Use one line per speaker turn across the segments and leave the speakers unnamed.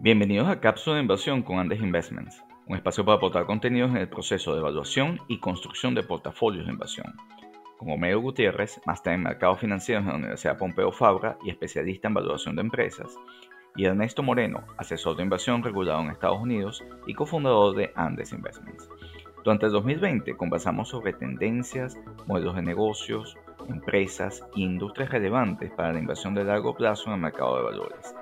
Bienvenidos a Cápsula de Inversión con Andes Investments, un espacio para aportar contenidos en el proceso de evaluación y construcción de portafolios de inversión. Con Homero Gutiérrez, máster en mercados financieros en la Universidad Pompeo Fabra y especialista en evaluación de empresas, y Ernesto Moreno, asesor de inversión regulado en Estados Unidos y cofundador de Andes Investments. Durante el 2020 conversamos sobre tendencias, modelos de negocios, empresas e industrias relevantes para la inversión de largo plazo en el mercado de valores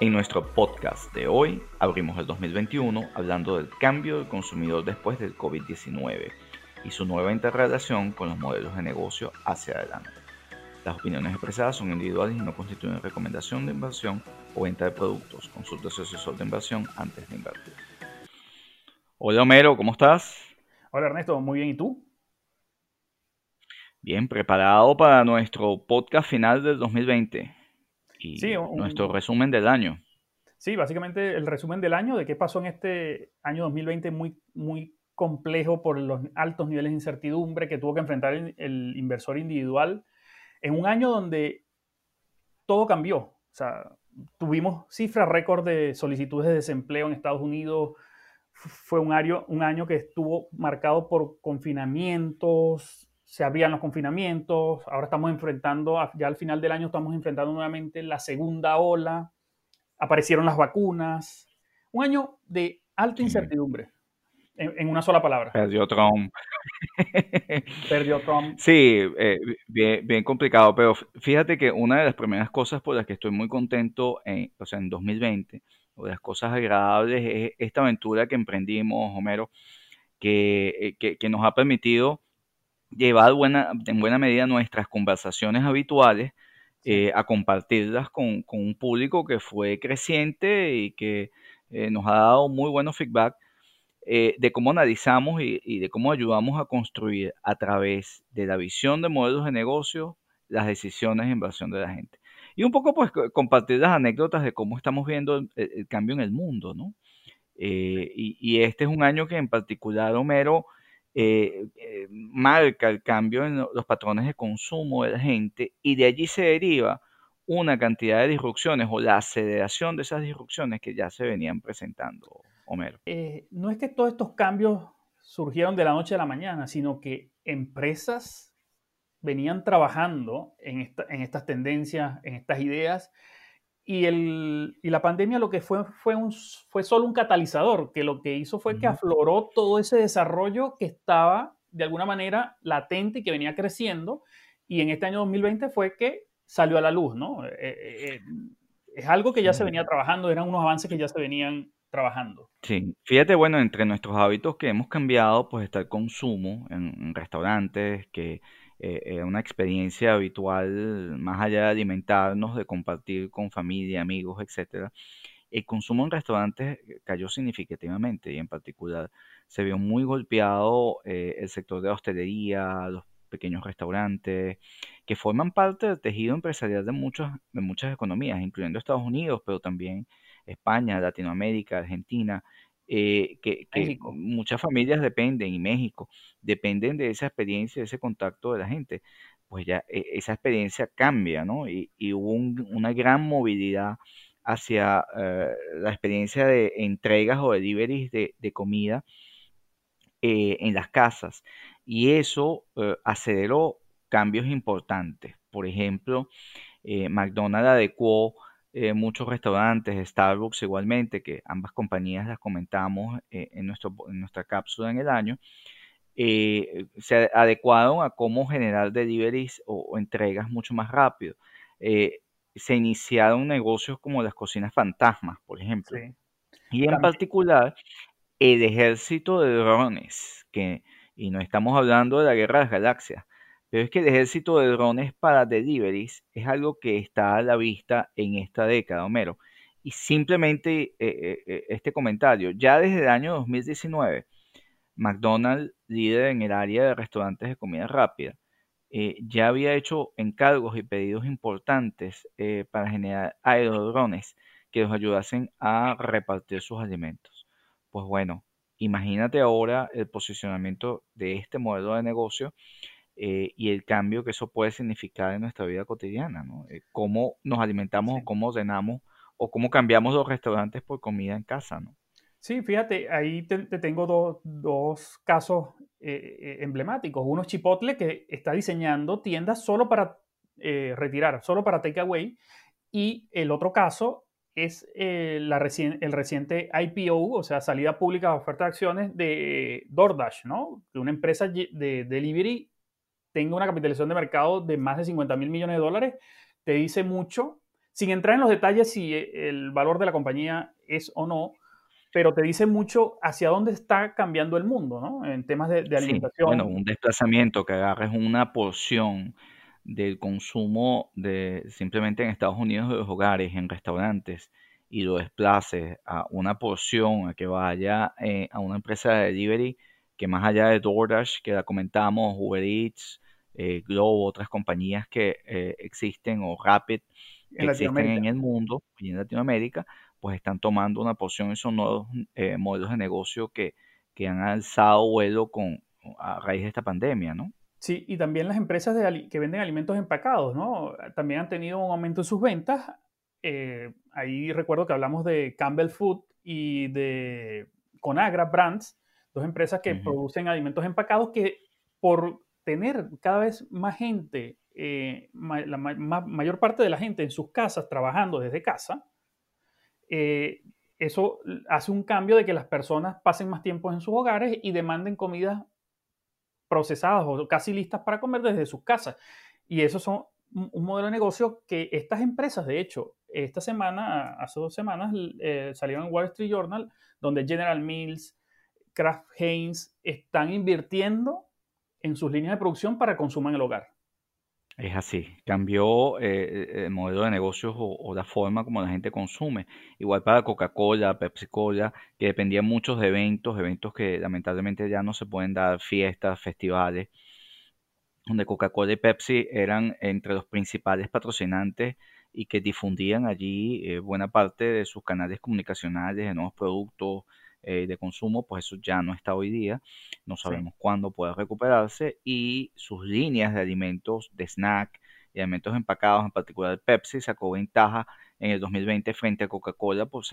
en nuestro podcast de hoy abrimos el 2021 hablando del cambio del consumidor después del COVID-19 y su nueva interrelación con los modelos de negocio hacia adelante. Las opiniones expresadas son individuales y no constituyen recomendación de inversión o venta de productos. Consulta a su asesor de inversión antes de invertir. Hola Homero, ¿cómo estás?
Hola Ernesto, muy bien. ¿Y tú?
Bien, preparado para nuestro podcast final del 2020 y nuestro resumen del año.
Sí, básicamente el resumen del año, de qué pasó en este año 2020 muy, muy complejo por los altos niveles de incertidumbre que tuvo que enfrentar el, inversor individual, en un año donde todo cambió. O sea, tuvimos cifras récord de solicitudes de desempleo en Estados Unidos. Fue un año, un año que estuvo marcado por confinamientos, se abrían los confinamientos, ahora estamos enfrentando, ya al final del año estamos enfrentando nuevamente la segunda ola, aparecieron las vacunas, un año de alta incertidumbre, en, una sola palabra.
Perdió Trump.
Perdió Trump.
Sí, eh, bien, complicado, pero fíjate que una de las primeras cosas por las que estoy muy contento, en, o sea, en 2020, o de las cosas agradables, es esta aventura que emprendimos, Homero, que, eh, que nos ha permitido llevar buena, en buena medida nuestras conversaciones habituales eh, a compartirlas con, un público que fue creciente y que eh, nos ha dado muy buenos feedback eh, de cómo analizamos y, de cómo ayudamos a construir a través de la visión de modelos de negocio las decisiones de inversión de la gente. Y un poco pues compartir las anécdotas de cómo estamos viendo el, cambio en el mundo, ¿no? y, y, este es un año que en particular, Homero, eh, eh, marca el cambio en los patrones de consumo de la gente y de allí se deriva una cantidad de disrupciones o la aceleración de esas disrupciones que ya se venían presentando, Homero.
Eh, no es que todos estos cambios surgieron de la noche a la mañana, sino que empresas venían trabajando en, en estas tendencias, en estas ideas, y, el, y, la pandemia lo que fue fue, un, fue solo un catalizador, que lo que hizo fue que afloró todo ese desarrollo que estaba de alguna manera latente y que venía creciendo. Y en este año 2020 fue que salió a la luz, ¿no? Eh, eh, eh, es algo que ya se venía trabajando, eran unos avances que ya se venían trabajando.
Sí, fíjate, bueno, entre nuestros hábitos que hemos cambiado, pues está el consumo en restaurantes, que eh, una experiencia habitual, más allá de alimentarnos, de compartir con familia, amigos, etcétera. El consumo en restaurantes cayó significativamente y en particular se vio muy golpeado eh, el sector de la hostelería, los pequeños restaurantes, que forman parte del tejido empresarial de, muchas de muchas economías, incluyendo Estados Unidos, pero también España, Latinoamérica, Argentina, eh, que, muchas familias dependen, y México, dependen de esa experiencia, de ese contacto de la gente, pues ya e, esa experiencia cambia, ¿no? Y, hubo una gran movilidad hacia eh, la experiencia de entregas o deliveries de, de comida eh, en las casas. Y eso aceleró cambios importantes. Por ejemplo, McDonald's adecuó eh, muchos restaurantes, Starbucks igualmente, que ambas compañías las comentamos eh, en, nuestro, en nuestra cápsula en el año, eh, se adecuaron a cómo generar deliveries o, entregas mucho más rápido. se iniciaron negocios como las cocinas fantasmas, por ejemplo. Y en particular, el ejército de drones, que, y no estamos hablando de la guerra de las galaxias, pero es que el ejército de drones para deliveries es algo que está a la vista en esta década, Homero. Y simplemente eh, eh, eh, este comentario, ya desde el año 2019, McDonald's, líder en el área de restaurantes de comida rápida, ya había hecho encargos y pedidos importantes para generar aerodrones que los ayudasen a repartir sus alimentos. Pues bueno, imagínate ahora el posicionamiento de este modelo de negocio eh, y el cambio que eso puede significar en nuestra vida cotidiana, ¿no? Eh, cómo nos alimentamos o cómo ordenamos o cómo cambiamos los restaurantes por comida en casa, ¿no?
Sí, fíjate, ahí te, tengo dos casos eh, eh, emblemáticos. Uno es Chipotle, que está diseñando tiendas solo para eh, retirar, solo para takeaway. Y el otro caso es la el reciente IPO, o sea, salida pública de oferta de acciones de DoorDash, ¿no? Que una empresa de delivery tenga una capitalización de mercado de más de 50 mil millones de dólares, te dice mucho, sin entrar en los detalles si el valor de la compañía es o no, pero te dice mucho hacia dónde está cambiando el mundo, ¿no? En temas de, alimentación.
bueno, un desplazamiento que agarres una porción del consumo de simplemente en Estados Unidos de los hogares, en restaurantes, y lo desplaces a una porción, a que vaya eh, a una empresa de delivery que más allá de DoorDash, que la comentamos, Uber Eats, eh, Globo, otras compañías que eh, existen, o Rapid, que existen en el mundo y en Latinoamérica, pues están tomando una porción y son nuevos eh, modelos de negocio que, que han alzado vuelo con, a raíz de esta pandemia, ¿no?
Sí, y también las empresas de, que venden alimentos empacados, ¿no? También han tenido un aumento en sus ventas. Ahí recuerdo que hablamos de Campbell Food y de Conagra Brands, dos empresas que producen alimentos empacados que por tener cada vez más gente, eh, la mayor parte de la gente en sus casas trabajando desde casa, eh, eso hace un cambio de que las personas pasen más tiempo en sus hogares y demanden comidas procesadas o casi listas para comer desde sus casas. Y eso son un modelo de negocio que estas empresas, de hecho, esta semana, hace dos semanas, eh, salieron en Wall Street Journal, donde General Mills, Kraft Heinz están invirtiendo en sus líneas de producción para consumo en el hogar.
Es así, cambió eh, el modelo de negocios o, la forma como la gente consume. Igual para Coca-Cola, Pepsi-Cola, que dependían muchos de eventos, eventos que lamentablemente ya no se pueden dar, fiestas, festivales, donde Coca-Cola y Pepsi eran entre los principales patrocinantes y que difundían allí eh, buena parte de sus canales comunicacionales de nuevos productos, eh, de consumo, pues eso ya no está hoy día, no sabemos cuándo pueda recuperarse y sus líneas de alimentos, de snack y alimentos empacados, en particular Pepsi, sacó ventaja en el 2020 frente a Coca-Cola por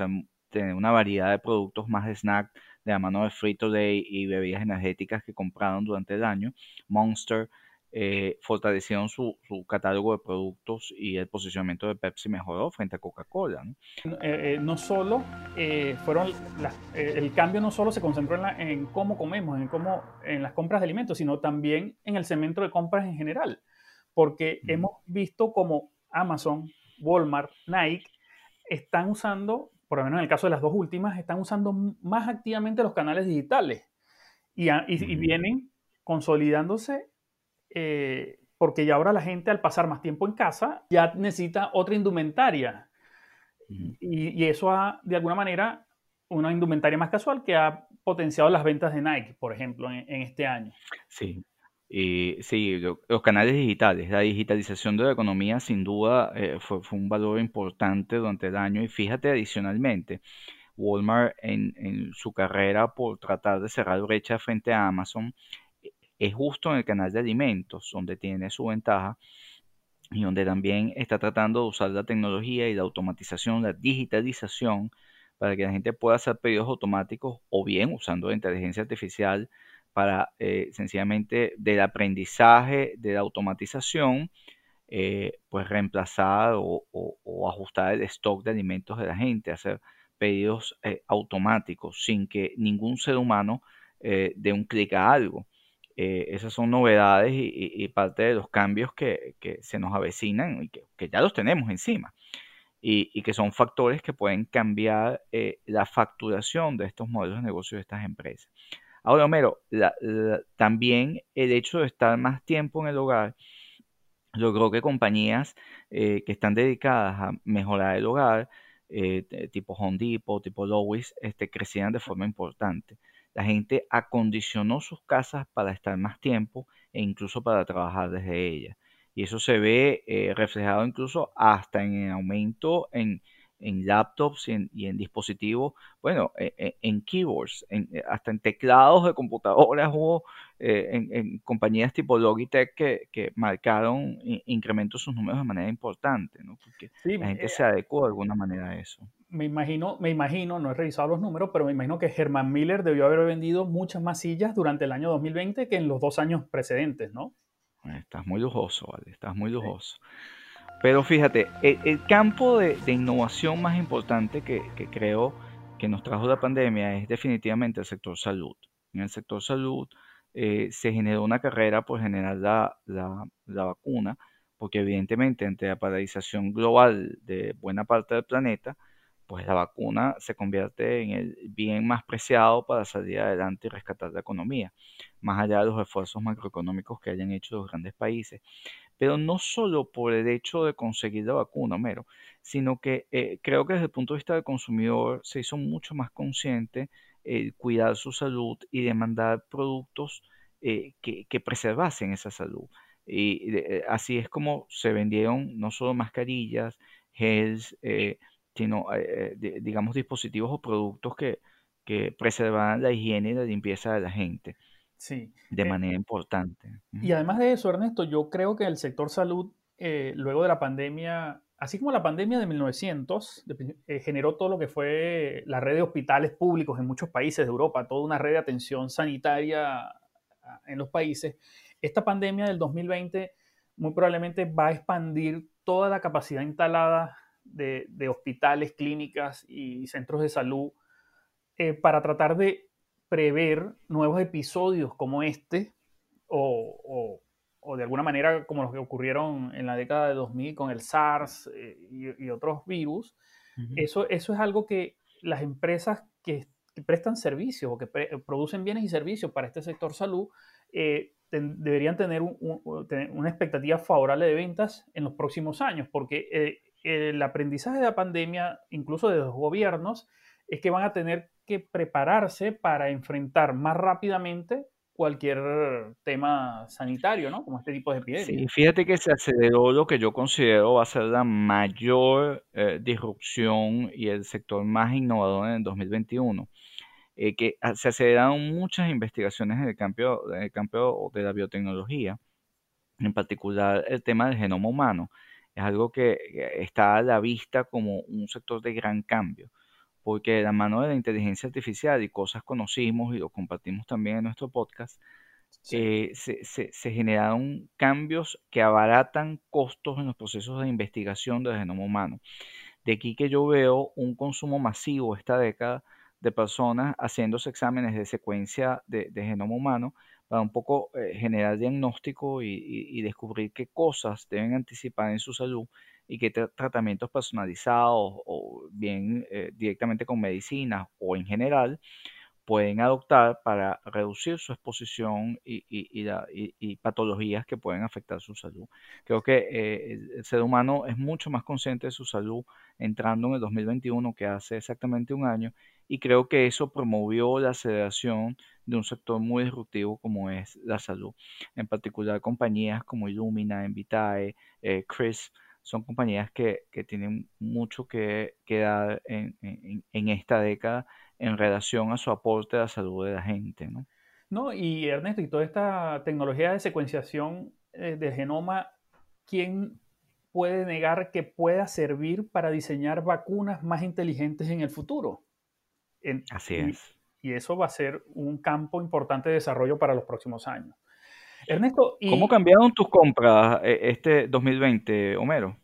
tener una variedad de productos más de snack de la mano de Frito Day y bebidas energéticas que compraron durante el año. Monster eh, fortalecieron su, catálogo de productos y el posicionamiento de Pepsi mejoró frente a Coca-Cola.
¿no? Eh, eh, solo fueron el cambio no solo se concentró en, cómo comemos, en cómo en las compras de alimentos, sino también en el segmento de compras en general, porque hemos visto como Amazon, Walmart, Nike están usando, por lo menos en el caso de las dos últimas, están usando más activamente los canales digitales y, y vienen consolidándose eh, porque ya ahora la gente al pasar más tiempo en casa ya necesita otra indumentaria. Y, eso ha, de alguna manera, una indumentaria más casual que ha potenciado las ventas de Nike, por ejemplo, en, este año.
Sí, y sí, los canales digitales, la digitalización de la economía sin duda eh, fue, un valor importante durante el año y fíjate adicionalmente, Walmart en, en, su carrera por tratar de cerrar brecha frente a Amazon es justo en el canal de alimentos, donde tiene su ventaja y donde también está tratando de usar la tecnología y la automatización, la digitalización, para que la gente pueda hacer pedidos automáticos o bien usando inteligencia artificial para eh, sencillamente del aprendizaje, de la automatización, eh, pues reemplazar o, ajustar el stock de alimentos de la gente, hacer pedidos eh, automáticos sin que ningún ser humano dé un clic a algo. Eh, esas son novedades y, parte de los cambios que, se nos avecinan y que, ya los tenemos encima. Y, que son factores que pueden cambiar eh, la facturación de estos modelos de negocio de estas empresas. Ahora, Homero, también el hecho de estar más tiempo en el hogar logró que compañías eh, que están dedicadas a mejorar el hogar, tipo Home Depot, tipo Lowe's, este, crecieran de forma importante. La gente acondicionó sus casas para estar más tiempo e incluso para trabajar desde ellas. Y eso se ve eh, reflejado incluso hasta en el aumento en, en laptops y en, dispositivos, bueno, e, e, en, keyboards, eh, hasta en teclados de computadoras hubo eh, en, compañías tipo Logitech que, marcaron incrementos sus números de manera importante, ¿no? Porque la gente se adecuó de alguna manera a eso.
Me imagino, me imagino, no he revisado los números, pero me imagino que Herman Miller debió haber vendido muchas más sillas durante el año 2020 que en los dos años precedentes, ¿no?
Estás muy lujoso, vale, estás muy lujoso. Pero fíjate, el, campo de, innovación más importante que, creo que nos trajo la pandemia es definitivamente el sector salud. En el sector salud eh, se generó una carrera por generar la, la, vacuna, porque evidentemente ante la paralización global de buena parte del planeta, pues la vacuna se convierte en el bien más preciado para salir adelante y rescatar la economía, más allá de los esfuerzos macroeconómicos que hayan hecho los grandes países. Pero no solo por el hecho de conseguir la vacuna, mero, sino que eh, creo que desde el punto de vista del consumidor se hizo mucho más consciente el cuidar su salud y demandar productos eh, que, preservasen esa salud. Y eh, así es como se vendieron no solo mascarillas, gels, sino, eh, eh, digamos, dispositivos o productos que, que preservan la higiene y la limpieza de la gente.
Sí.
De eh, manera importante.
Y además de eso, Ernesto, yo creo que el sector salud, luego de la pandemia, así como la pandemia de 1900, generó todo lo que fue la red de hospitales públicos en muchos países de Europa, toda una red de atención sanitaria ah, en los países, esta pandemia del 2020 muy probablemente va a expandir toda la capacidad instalada de, hospitales, clínicas y centros de salud eh, para tratar de prever nuevos episodios como este o, de alguna manera como los que ocurrieron en la década de 2000 con el SARS eh, y, otros virus. eso, eso es algo que las empresas que, prestan servicios o que producen bienes y servicios para este sector salud eh, deberían tener, una expectativa favorable de ventas en los próximos años, porque el aprendizaje de la pandemia, incluso de los gobiernos, es que van a tener que prepararse para enfrentar más rápidamente cualquier tema sanitario, ¿no? Como este tipo de epidemias.
Sí, fíjate que se aceleró lo que yo considero va a ser la mayor eh, disrupción y el sector más innovador en el 2021. Eh, que se aceleraron muchas investigaciones en el campo, en el campo de la biotecnología, en particular el tema del genoma humano es algo que está a la vista como un sector de gran cambio, porque de la mano de la inteligencia artificial y cosas conocimos y lo compartimos también en nuestro podcast, eh, se, se, generaron cambios que abaratan costos en los procesos de investigación del genoma humano. De aquí que yo veo un consumo masivo esta década de personas haciéndose exámenes de secuencia de, genoma humano para un poco eh, generar diagnóstico y, descubrir qué cosas deben anticipar en su salud y qué tratamientos personalizados o bien eh, directamente con medicinas o en general pueden adoptar para reducir su exposición y, patologías que pueden afectar su salud. Creo que eh, el, ser humano es mucho más consciente de su salud entrando en el 2021 que hace exactamente un año y creo que eso promovió la aceleración de un sector muy disruptivo como es la salud. En particular compañías como Illumina, Invitae, eh, Chris, son compañías que, tienen mucho que, dar en, en esta década en relación a su aporte a la salud de la gente, ¿no?
No, y Ernesto, y toda esta tecnología de secuenciación eh, del genoma, ¿quién puede negar que pueda servir para diseñar vacunas más inteligentes en el futuro?
Así es.
Y, eso va a ser un campo importante de desarrollo para los próximos años. Ernesto,
¿cómo cambiaron tus compras eh, este 2020, Homero?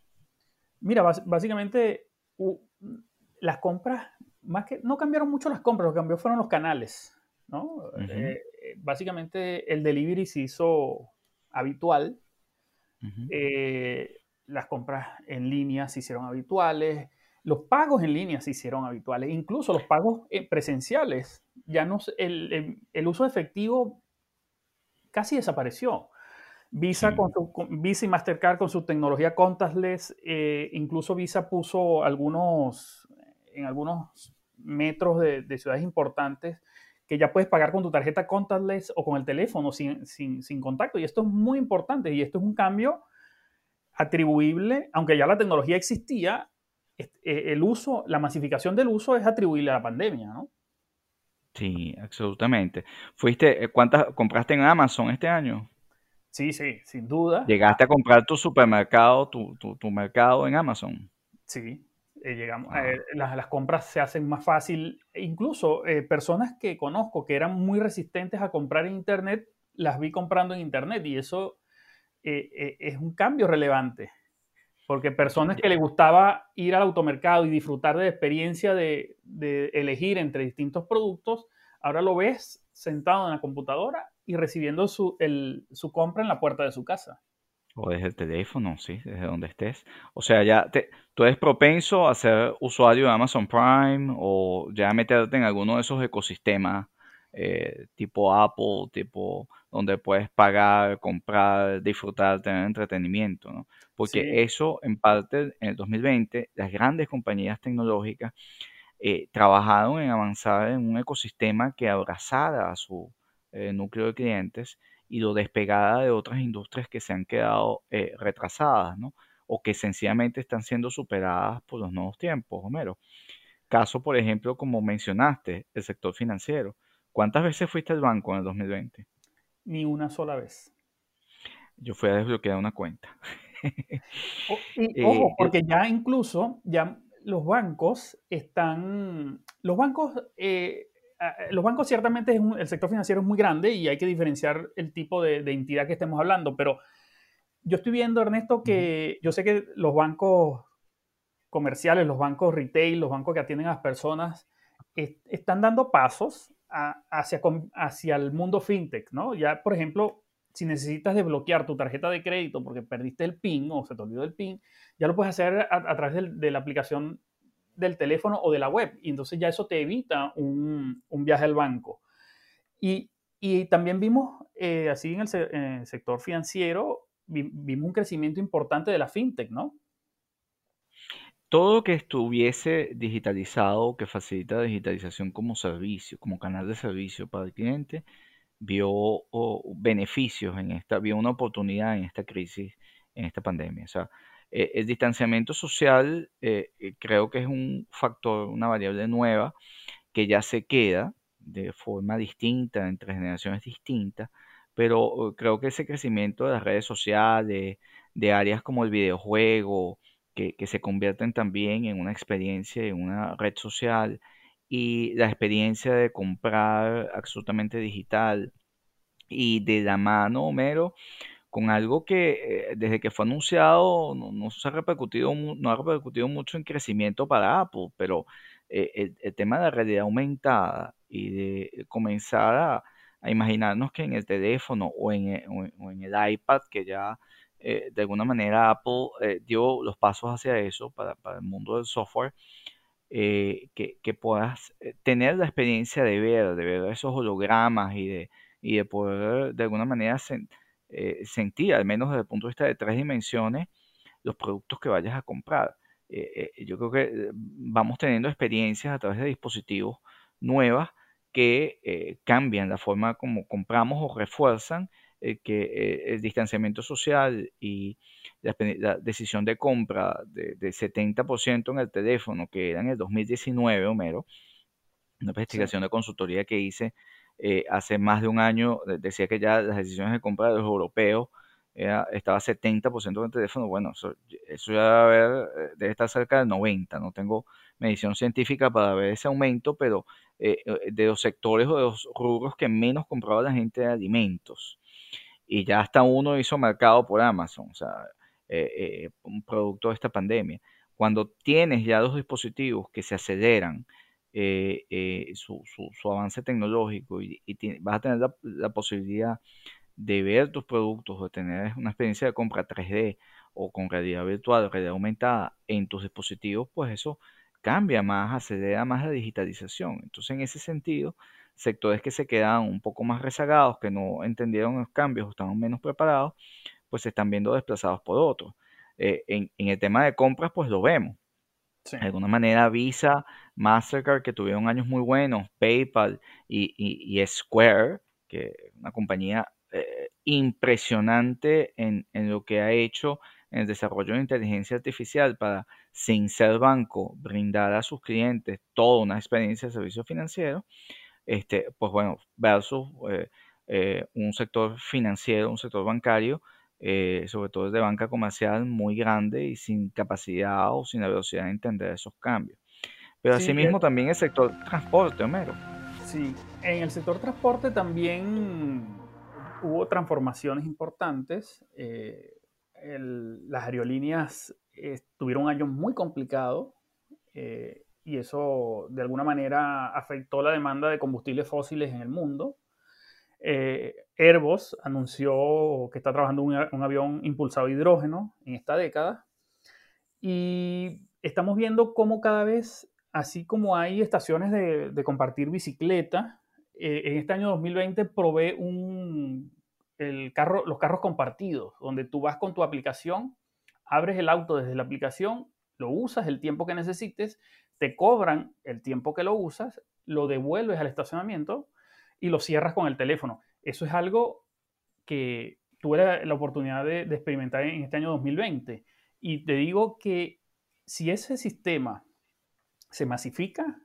Mira, básicamente las compras más que no cambiaron mucho las compras, lo que cambió fueron los canales. ¿no? Eh, básicamente el delivery se hizo habitual. Eh, las compras en línea se hicieron habituales. Los pagos en línea se hicieron habituales. Incluso los pagos eh, presenciales. Ya no, el, el, uso efectivo casi desapareció. Visa, con su, Visa y Mastercard con su tecnología contactless, incluso Visa puso algunos, en algunos metros de, ciudades importantes que ya puedes pagar con tu tarjeta contactless o con el teléfono sin, sin, contacto. Y esto es muy importante y esto es un cambio atribuible, aunque ya la tecnología existía, el uso, la masificación del uso es atribuible a la pandemia, ¿no?
Sí, absolutamente. ¿Fuiste, cuántas compraste en Amazon este año?
Sí, sí, sin duda.
¿Llegaste a comprar tu supermercado, tu, tu, mercado en Amazon?
Sí, eh, llegamos, ah. las, compras se hacen más fácil. E incluso eh, personas que conozco que eran muy resistentes a comprar en Internet, las vi comprando en Internet y eso eh, es un cambio relevante. Porque personas que les gustaba ir al automercado y disfrutar de la experiencia de, de elegir entre distintos productos, ahora lo ves sentado en la computadora y recibiendo su, su compra en la puerta de su casa.
O desde el teléfono, sí, desde donde estés. O sea, ya te, tú eres propenso a ser usuario de Amazon Prime o ya meterte en alguno de esos ecosistemas eh, tipo Apple, tipo donde puedes pagar, comprar, disfrutar, tener entretenimiento, ¿no? Porque eso, en parte, en el 2020, las grandes compañías tecnológicas eh, trabajaron en avanzar en un ecosistema que abrazara a su, eh, núcleo de clientes y lo despegada de otras industrias que se han quedado eh, retrasadas, ¿no? O que sencillamente están siendo superadas por los nuevos tiempos, Homero. Caso, por ejemplo, como mencionaste, el sector financiero. ¿Cuántas veces fuiste al banco en el 2020?
Ni una sola vez.
Yo fui a desbloquear una cuenta.
Eh, ojo, porque ya incluso, ya los bancos están, los bancos los bancos ciertamente, es el sector financiero es muy grande y hay que diferenciar el tipo de, entidad que estemos hablando, pero yo estoy viendo, Ernesto, que yo sé que los bancos comerciales, los bancos retail, los bancos que atienden a las personas, están dando pasos hacia, hacia el mundo fintech, ¿no? Ya, por ejemplo, si necesitas desbloquear tu tarjeta de crédito porque perdiste el PIN o se te olvidó el PIN, ya lo puedes hacer a, través de la aplicación del teléfono o de la web. Y entonces ya eso te evita un, viaje al banco. Y, también vimos, eh, así en el, sector financiero, vimos un crecimiento importante de la fintech, ¿no?
Todo que estuviese digitalizado, que facilita la digitalización como servicio, como canal de servicio para el cliente, vio beneficios en esta, vio una oportunidad en esta crisis, en esta pandemia. O sea, eh, el distanciamiento social eh, eh, creo que es un factor, una variable nueva que ya se queda de forma distinta entre generaciones distintas, pero creo que ese crecimiento de las redes sociales, de áreas como el videojuego, que, se convierten también en una experiencia, en una red social, y la experiencia de comprar absolutamente digital y de la mano, Homero, con algo que eh, desde que fue anunciado no, se ha repercutido, no ha mucho en crecimiento para Apple, pero eh, el, tema de la realidad aumentada y de comenzar a, imaginarnos que en el teléfono o en, eh, el iPad, que ya de alguna manera Apple dio los pasos hacia eso para, el mundo del software, que, que, puedas tener la experiencia de ver, de ver esos hologramas y de, y de poder de alguna manera eh, sentir, al menos desde el punto de vista de tres dimensiones, los productos que vayas a comprar. Eh, eh, yo creo que vamos teniendo experiencias a través de dispositivos nuevas que cambian la forma como compramos o refuerzan que el distanciamiento social y la, decisión de compra de, 70% en el teléfono, que era en el 2019, Homero, una investigación de consultoría que hice eh, hace más de un año decía que ya las decisiones de compra de los europeos era, estaba 70% en el teléfono. Bueno, eso, ya debe, eh, debe, estar cerca del 90%. No tengo medición científica para ver ese aumento, pero eh, de los sectores o de los rubros que menos compraba la gente de alimentos. Y ya hasta uno hizo mercado por Amazon, o sea, un producto de esta pandemia. Cuando tienes ya dos dispositivos que se aceleran, eh, eh, su, su, avance tecnológico y, vas a tener la, posibilidad de ver tus productos o de tener una experiencia de compra 3D o con realidad virtual, realidad aumentada en tus dispositivos, pues eso cambia más, acelera más la digitalización. Entonces, en ese sentido, sectores que se quedan un poco más rezagados, que no entendieron los cambios, estaban menos preparados, pues se están viendo desplazados por otros. Eh, en, en, el tema de compras, pues lo vemos. De alguna manera, Visa, Mastercard, que tuvieron años muy buenos, PayPal y, Square, que es una compañía eh, impresionante en, lo que ha hecho en el desarrollo de inteligencia artificial para sin ser banco, brindar a sus clientes toda una experiencia de servicio financiero, este, pues bueno, versus eh, eh, un sector financiero, un sector bancario, eh, sobre todo de banca comercial, muy grande y sin capacidad o sin la velocidad de entender esos cambios. Pero asimismo también el sector transporte, Homero.
Sí, en el sector transporte también hubo transformaciones importantes. las aerolíneas tuvieron un año muy complicado y eso de alguna manera afectó la demanda de combustibles fósiles en el mundo. Eh, Airbus anunció que está trabajando un, un avión impulsado a hidrógeno en esta década y estamos viendo cómo cada vez, así como hay estaciones de, compartir bicicleta, eh, en este año 2020 provee un, el carro, los carros compartidos, donde tú vas con tu aplicación, abres el auto desde la aplicación, lo usas el tiempo que necesites te cobran el tiempo que lo usas, lo devuelves al estacionamiento y lo cierras con el teléfono. Eso es algo que tuve la, oportunidad de, experimentar en este año 2020. Y te digo que si ese sistema se masifica,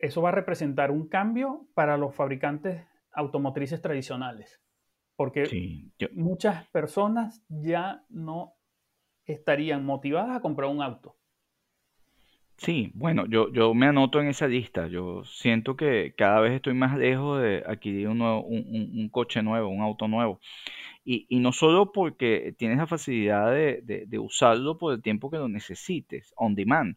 eso va a representar un cambio para los fabricantes automotrices tradicionales. Porque muchas personas ya no estarían motivadas a comprar un auto.
Sí, bueno, yo, yo me anoto en esa lista. Yo siento que cada vez estoy más lejos de adquirir un, nuevo, un, coche nuevo, un auto nuevo. Y, y no solo porque tienes la facilidad de, de, usarlo por el tiempo que lo necesites, on demand,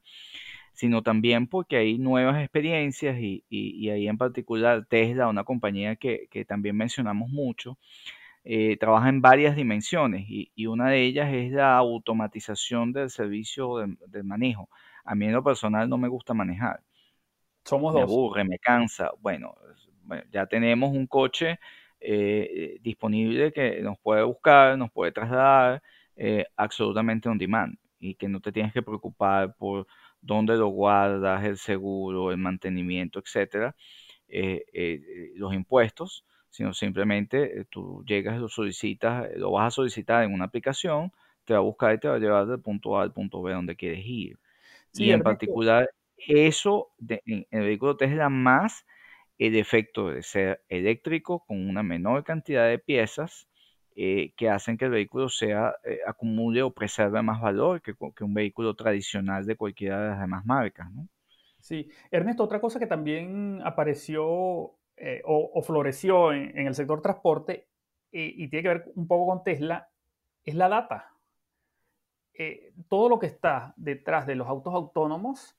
sino también porque hay nuevas experiencias y, y, ahí en particular Tesla, una compañía que, que también mencionamos mucho, eh, trabaja en varias dimensiones y, y, una de ellas es la automatización del servicio de, del manejo a mí en lo personal no me gusta manejar.
Somos
me
dos.
Me aburre, me cansa. Bueno, ya tenemos un coche eh, disponible que nos puede buscar, nos puede trasladar eh, absolutamente on demand y que no te tienes que preocupar por dónde lo guardas, el seguro, el mantenimiento, etcétera, eh, los impuestos, sino simplemente tú llegas, lo solicitas, lo vas a solicitar en una aplicación, te va a buscar y te va a llevar del punto A al punto B donde quieres ir y en particular eso en el vehículo Tesla más el efecto de ser eléctrico con una menor cantidad de piezas eh, que hacen que el vehículo sea eh, acumule o preserve más valor que, que, un vehículo tradicional de cualquiera de las demás marcas. ¿no?
Sí, Ernesto, otra cosa que también apareció eh, o, floreció en, en, el sector transporte y tiene que ver un poco con Tesla es la data. Eh, todo lo que está detrás de los autos autónomos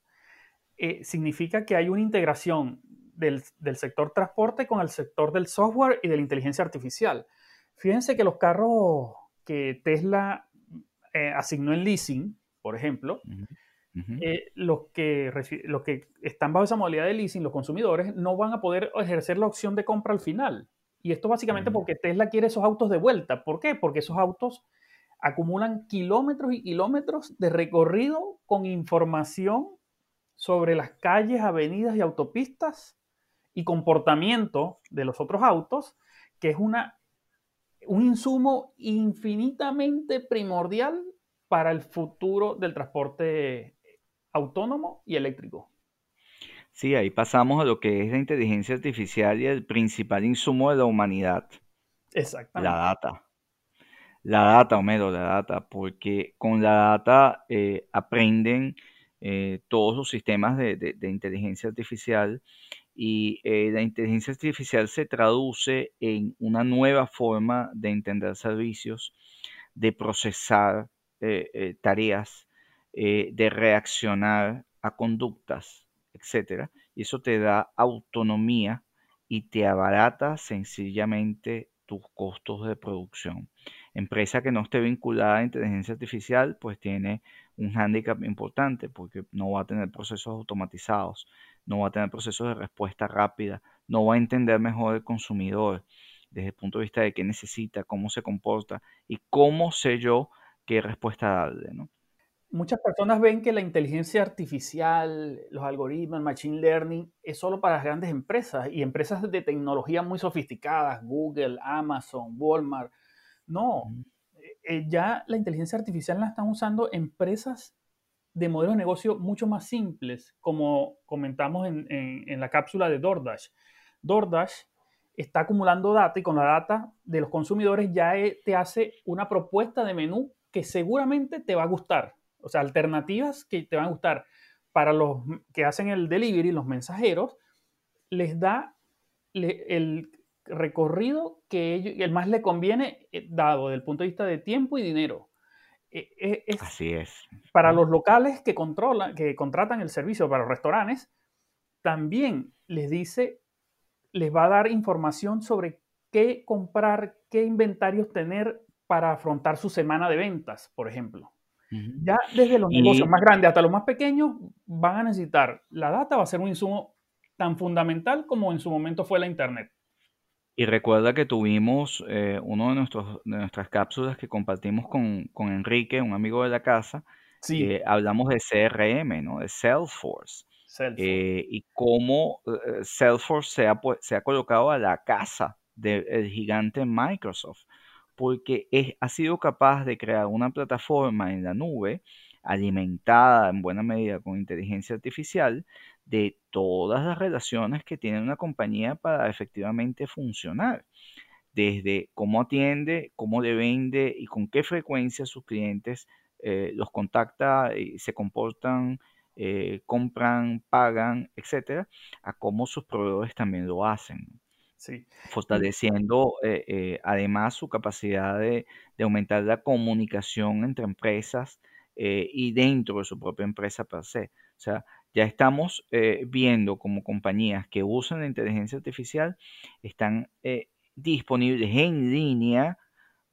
eh, significa que hay una integración del, sector transporte con el sector del software y de la inteligencia artificial. Fíjense que los carros que Tesla eh, asignó en leasing, por ejemplo, los, que, los que están bajo esa modalidad de leasing, los consumidores, no van a poder ejercer la opción de compra al final. Y esto básicamente porque Tesla quiere esos autos de vuelta. ¿Por qué? Porque esos autos acumulan kilómetros y kilómetros de recorrido con información sobre las calles, avenidas y autopistas y comportamiento de los otros autos, que es una, un insumo infinitamente primordial para el futuro del transporte autónomo y eléctrico.
Sí, ahí pasamos a lo que es la inteligencia artificial y el principal insumo de la humanidad.
Exactamente.
La data. La data, Homero, la data, porque con la data eh, aprenden eh, todos los sistemas de, inteligencia artificial y eh, la inteligencia artificial se traduce en una nueva forma de entender servicios, de procesar tareas, de reaccionar a conductas, etc. Y eso te da autonomía y te abarata sencillamente tus costos de producción. Empresa que no esté vinculada a inteligencia artificial, pues tiene un hándicap importante porque no va a tener procesos automatizados, no va a tener procesos de respuesta rápida, no va a entender mejor el consumidor desde el punto de vista de qué necesita, cómo se comporta y cómo sé yo qué respuesta darle, ¿no?
Muchas personas ven que la inteligencia artificial, los algoritmos, el machine learning, es solo para las grandes empresas y empresas de tecnología muy sofisticadas, Google, Amazon, Walmart. No, eh, ya la inteligencia artificial la están usando empresas de modelos de negocio mucho más simples, como comentamos en, la cápsula de DoorDash. DoorDash está acumulando data y con la data de los consumidores ya eh, te hace una propuesta de menú que seguramente te va a gustar. O sea, alternativas que te van a gustar. Para los que hacen el delivery, los mensajeros, les da el recorrido que el más le conviene eh, dado desde el punto de vista de tiempo y dinero.
E, e, es, Así es.
Para los locales que controlan, que contratan el servicio para los restaurantes, también les dice, les va a dar información sobre qué comprar, qué inventarios tener para afrontar su semana de ventas, por ejemplo. Ya desde los negocios más grandes hasta los más pequeños van a necesitar, la data va a ser un insumo tan fundamental como en su momento fue la Internet.
Y recuerda que tuvimos eh, uno de, nuestros, de nuestras cápsulas que compartimos con, Enrique, un amigo de la casa, sí. hablamos de CRM, ¿no? de Salesforce. Eh, y cómo eh, Salesforce se ha, se ha colocado a la casa del gigante Microsoft, porque es, ha sido capaz de crear una plataforma en la nube alimentada en buena medida con inteligencia artificial de todas las relaciones que tiene una compañía para efectivamente funcionar. Desde cómo atiende, cómo le vende y con qué frecuencia sus clientes eh, los contacta y se comportan, eh, compran, pagan, etcétera, a cómo sus proveedores también lo hacen. Sí. Fortaleciendo eh, además su capacidad de, de, aumentar la comunicación entre empresas y dentro de su propia empresa per se. O sea, ya estamos eh, viendo como compañías que usan la inteligencia artificial están eh, disponibles en línea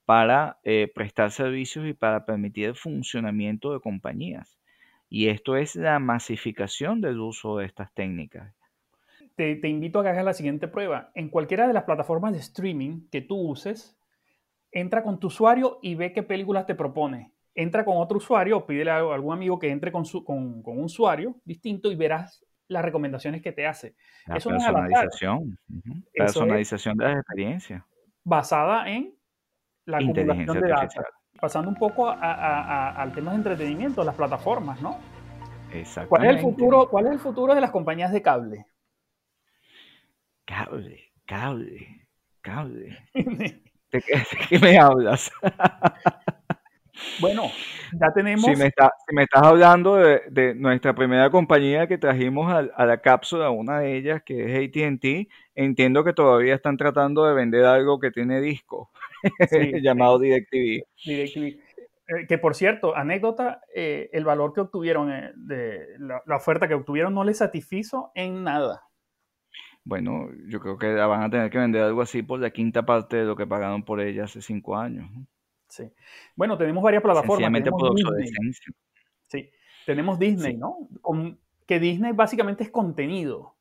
para eh, prestar servicios y para permitir el funcionamiento de compañías. Y esto es la masificación del uso de estas técnicas.
Te, te, invito a que hagas la siguiente prueba. En cualquiera de las plataformas de streaming que tú uses, entra con tu usuario y ve qué películas te propone entra con otro usuario o pídele a algún amigo que entre con, su, con, con, un usuario distinto y verás las recomendaciones que te hace.
La personalización. Personalización de las experiencias.
Basada en la acumulación de datos. Pasando un poco al tema de entretenimiento, las plataformas, ¿no? Exactamente. ¿Cuál es el futuro, cuál es el futuro de las compañías de cable?
Cable, cable, cable. ¿De qué me hablas?
Bueno, ya tenemos.
Si me, estás hablando de, nuestra primera compañía que trajimos a, la cápsula, una de ellas que es ATT, entiendo que todavía están tratando de vender algo que tiene disco, llamado DirecTV.
DirecTV. Eh, que por cierto, anécdota, eh, el valor que obtuvieron, eh, de la, oferta que obtuvieron no les satisfizo en nada.
Bueno, yo creo que van a tener que vender algo así por la quinta parte de lo que pagaron por ella hace cinco años.
Sí. Bueno, tenemos varias plataformas. Tenemos Disney. Sí, tenemos Disney, ¿no? que Disney básicamente es contenido.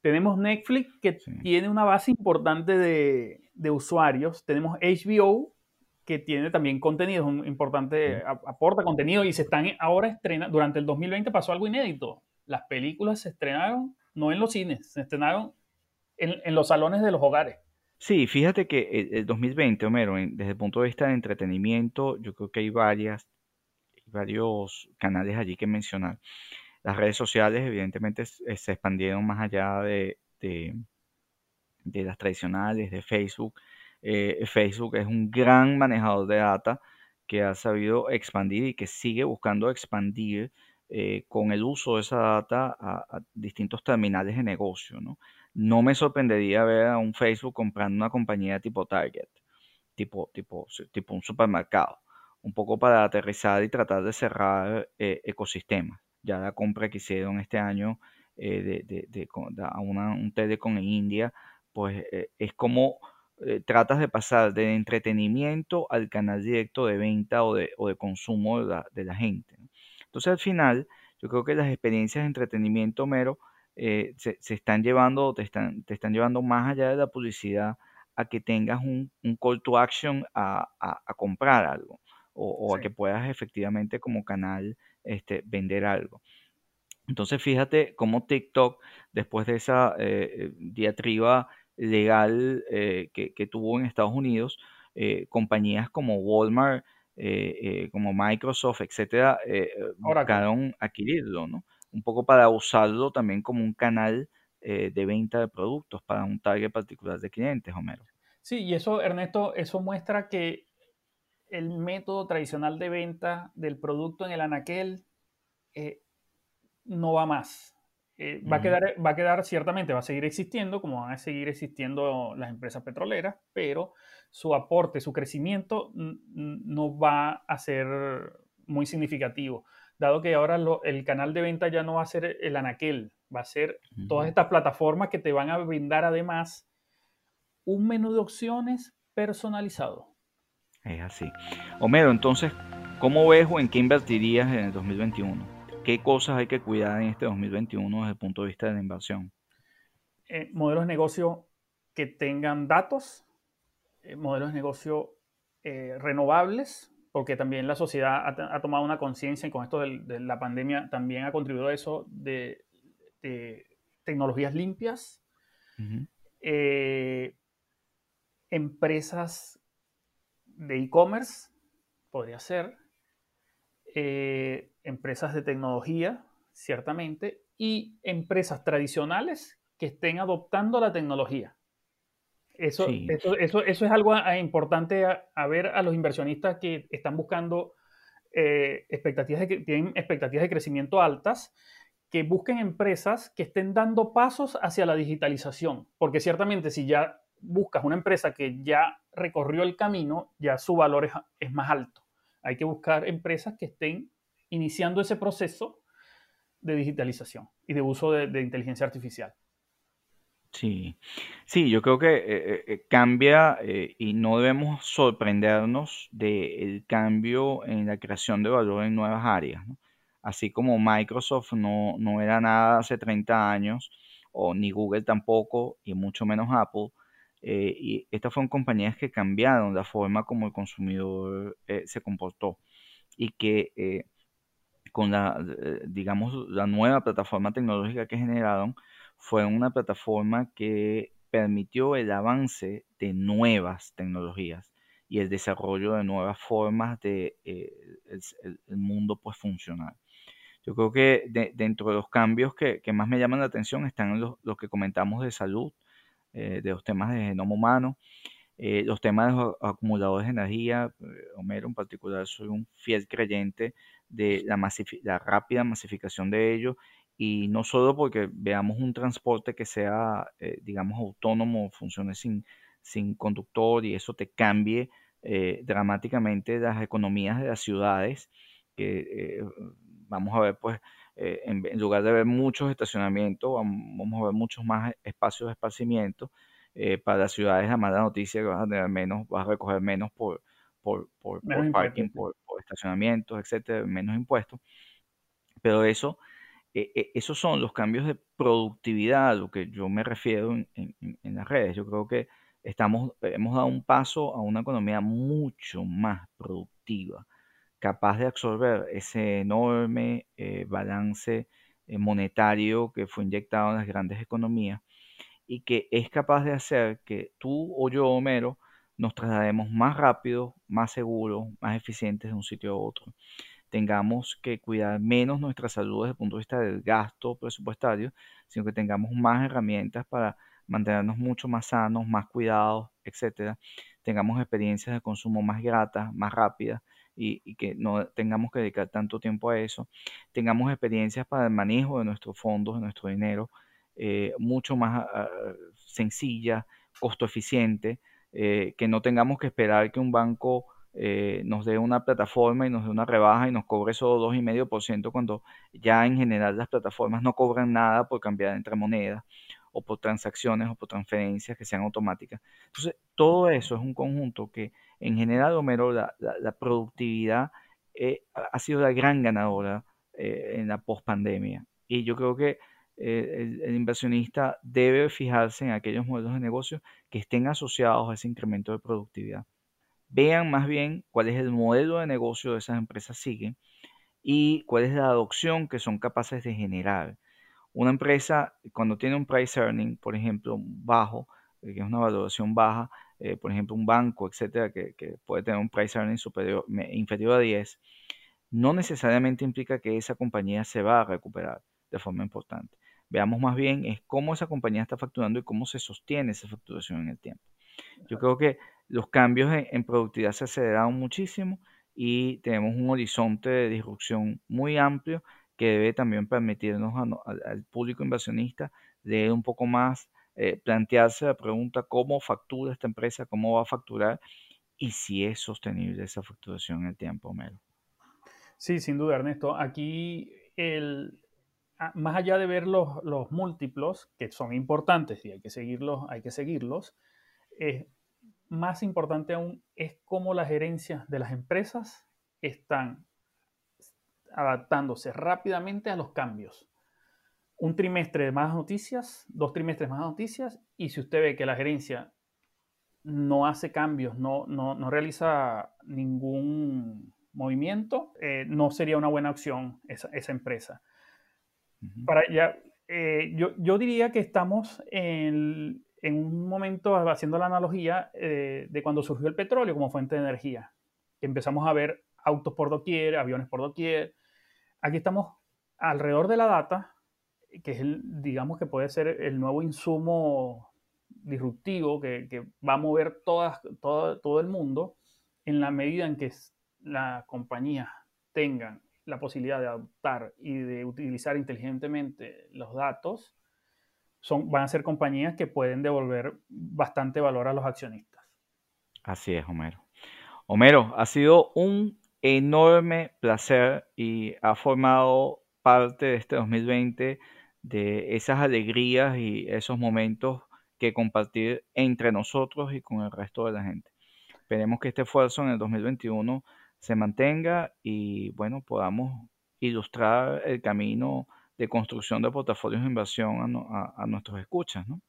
Tenemos Netflix, que tiene una base importante de, usuarios. Tenemos HBO, que tiene también contenido, un importante, aporta contenido y se están ahora estrenando. Durante el 2020 pasó algo inédito. Las películas se estrenaron no en los cines, se estrenaron en los salones de los hogares.
Sí, fíjate que el, 2020, Homero, desde el punto de vista de entretenimiento, yo creo que hay varias, varios canales allí que mencionar. Las redes sociales, evidentemente, se expandieron más allá de, de, las tradicionales, de Facebook. Eh, Facebook es un gran manejador de data que ha sabido expandir y que sigue buscando expandir eh, con el uso de esa data a, a distintos terminales de negocio, ¿no? No me sorprendería ver a un Facebook comprando una compañía tipo Target, tipo, tipo, tipo un supermercado, un poco para aterrizar y tratar de cerrar eh, ecosistemas. Ya la compra que hicieron este año eh, de, de, a un telecom en India, pues eh, es como tratas de pasar de entretenimiento al canal directo de venta o de, o de consumo de la, de la gente. Entonces al final, yo creo que las experiencias de entretenimiento mero eh, se, están llevando, te están, te están llevando más allá de la publicidad a que tengas un, call to action a, comprar algo o, a que puedas efectivamente como canal este, vender algo. Entonces fíjate cómo TikTok, después de esa eh, diatriba legal eh, que, tuvo en Estados Unidos, compañías como Walmart como Microsoft, etcétera, buscaron adquirirlo, ¿no? Un poco para usarlo también como un canal de venta de productos para un target particular de clientes, Homero.
Sí, y eso, Ernesto, eso muestra que el método tradicional de venta del producto en el anaquel eh, no va más. Eh, va, a quedar, va a quedar, ciertamente, va a seguir existiendo, como van a seguir existiendo las empresas petroleras, pero su aporte, su crecimiento no va a ser muy significativo, dado que ahora el canal de venta ya no va a ser el anaquel, va a ser todas estas plataformas que te van a brindar además un menú de opciones personalizado.
Es así. Homero, entonces, ¿cómo ves o en qué invertirías en el 2021? ¿Qué cosas hay que cuidar en este 2021 desde el punto de vista de la inversión?
Eh, modelos de negocio que tengan datos, eh, modelos de negocio eh, renovables, porque también la sociedad ha, tomado una conciencia y con esto de, la pandemia también ha contribuido a eso de, tecnologías limpias, empresas de e-commerce, podría ser, eh, empresas de tecnología, ciertamente, y empresas tradicionales que estén adoptando la tecnología. Eso, eso, es algo importante a, ver a los inversionistas que están buscando eh, expectativas de, que tienen expectativas de crecimiento altas, que busquen empresas que estén dando pasos hacia la digitalización, porque ciertamente si ya buscas una empresa que ya recorrió el camino, ya su valor es, más alto. Hay que buscar empresas que estén iniciando ese proceso de digitalización y de uso de, inteligencia artificial.
Sí, sí, yo creo que eh, eh, eh, cambia y no debemos sorprendernos del cambio en la creación de valor en nuevas áreas. Así como Microsoft no, no, era nada hace 30 años, o ni Google tampoco, y mucho menos Apple, y estas fueron compañías que cambiaron la forma como el consumidor se comportó y que con la, digamos, la nueva plataforma tecnológica que generaron, fue una plataforma que permitió el avance de nuevas tecnologías y el desarrollo de nuevas formas de el, mundo pues funcionar. Yo creo que dentro de los cambios que, más me llaman la atención están los, los que comentamos de salud, eh, de los temas de genoma humano, eh, los temas de los acumuladores de energía, eh, Homero en particular, soy un fiel creyente de la, la rápida masificación de ello y no solo porque veamos un transporte que sea, digamos, autónomo, funcione sin, sin conductor y eso te cambie dramáticamente las economías de las ciudades, que vamos a ver pues eh, en, lugar de ver muchos estacionamientos, vamos a ver muchos más espacios de esparcimiento. Eh, para las ciudades, la mala noticia que vas a tener menos, vas a recoger menos por, por, por, parking, por, estacionamientos, etcétera, menos impuestos. Pero eso, eh, esos son los cambios de productividad a lo que yo me refiero en, las redes. Yo creo que estamos, hemos dado un paso a una economía mucho más productiva capaz de absorber ese enorme eh, balance eh, monetario que fue inyectado en las grandes economías y que es capaz de hacer que tú o yo, Homero, nos traslademos más rápido, más seguro, más eficientes de un sitio a otro. Tengamos que cuidar menos nuestra salud desde el punto de vista del gasto presupuestario, sino que tengamos más herramientas para mantenernos mucho más sanos, más cuidados, etcétera. Tengamos experiencias de consumo más gratas, más rápidas y, que no tengamos que dedicar tanto tiempo a eso, tengamos experiencias para el manejo de nuestros fondos, de nuestro dinero, eh, mucho más ah, sencilla, costo eficiente, eh, que no tengamos que esperar que un banco eh, nos dé una plataforma y nos dé una rebaja y nos cobre solo 2,5% cuando ya en general las plataformas no cobran nada por cambiar entre monedas o por transacciones o por transferencias que sean automáticas. Entonces, todo eso es un conjunto que en general, Homero, la, productividad eh, ha sido la gran ganadora eh, en la pospandemia. Y yo creo que eh, el, inversionista debe fijarse en aquellos modelos de negocio que estén asociados a ese incremento de productividad. Vean más bien cuál es el modelo de negocio de esas empresas siguen y cuál es la adopción que son capaces de generar. Una empresa, cuando tiene un price earning, por ejemplo, bajo, que es una valoración baja, eh, por ejemplo, un banco, etcétera, que, puede tener un price earning superior, inferior a 10, no necesariamente implica que esa compañía se va a recuperar de forma importante. Veamos más bien es cómo esa compañía está facturando y cómo se sostiene esa facturación en el tiempo. Yo creo que los cambios en, productividad se aceleraron muchísimo y tenemos un horizonte de disrupción muy amplio que debe también permitirnos al público inversionista leer un poco más, eh, plantearse la pregunta cómo factura esta empresa, cómo va a facturar y si es sostenible esa facturación en el tiempo, Melo.
Sí, sin duda, Ernesto. Aquí, el, más allá de ver los, múltiplos, que son importantes y hay que seguirlos, hay que seguirlos, más importante aún es cómo las gerencias de las empresas están adaptándose rápidamente a los cambios. Un trimestre de más noticias, dos trimestres más noticias, y si usted ve que la gerencia no hace cambios, no, no realiza ningún movimiento, eh, no sería una buena opción esa, empresa. Para ya, eh, yo, yo, diría que estamos en, en, un momento, haciendo la analogía, eh, de cuando surgió el petróleo como fuente de energía. Empezamos a ver autos por doquier, aviones por doquier. Aquí estamos alrededor de la data, que es el, digamos que puede ser el nuevo insumo disruptivo que, que va a mover todas, todo, todo el mundo en la medida en que las compañías tengan la posibilidad de adoptar y de utilizar inteligentemente los datos, son, van a ser compañías que pueden devolver bastante valor a los accionistas.
Así es, Homero. Homero, ha sido un enorme placer y ha formado parte de este 2020 de esas alegrías y esos momentos que compartir entre nosotros y con el resto de la gente. Esperemos que este esfuerzo en el 2021 se mantenga y bueno, podamos ilustrar el camino de construcción de portafolios de inversión a, nuestros escuchas, ¿no?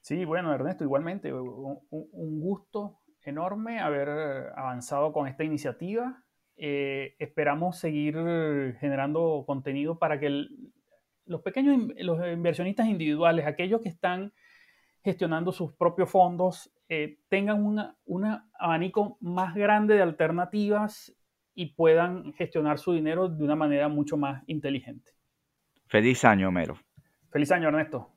Sí, bueno, Ernesto, igualmente, un, gusto enorme haber avanzado con esta iniciativa. Eh, esperamos seguir generando contenido para que los pequeños los inversionistas individuales, aquellos que están gestionando sus propios fondos, eh, tengan un abanico más grande de alternativas y puedan gestionar su dinero de una manera mucho más inteligente.
Feliz año, Homero.
Feliz año, Ernesto.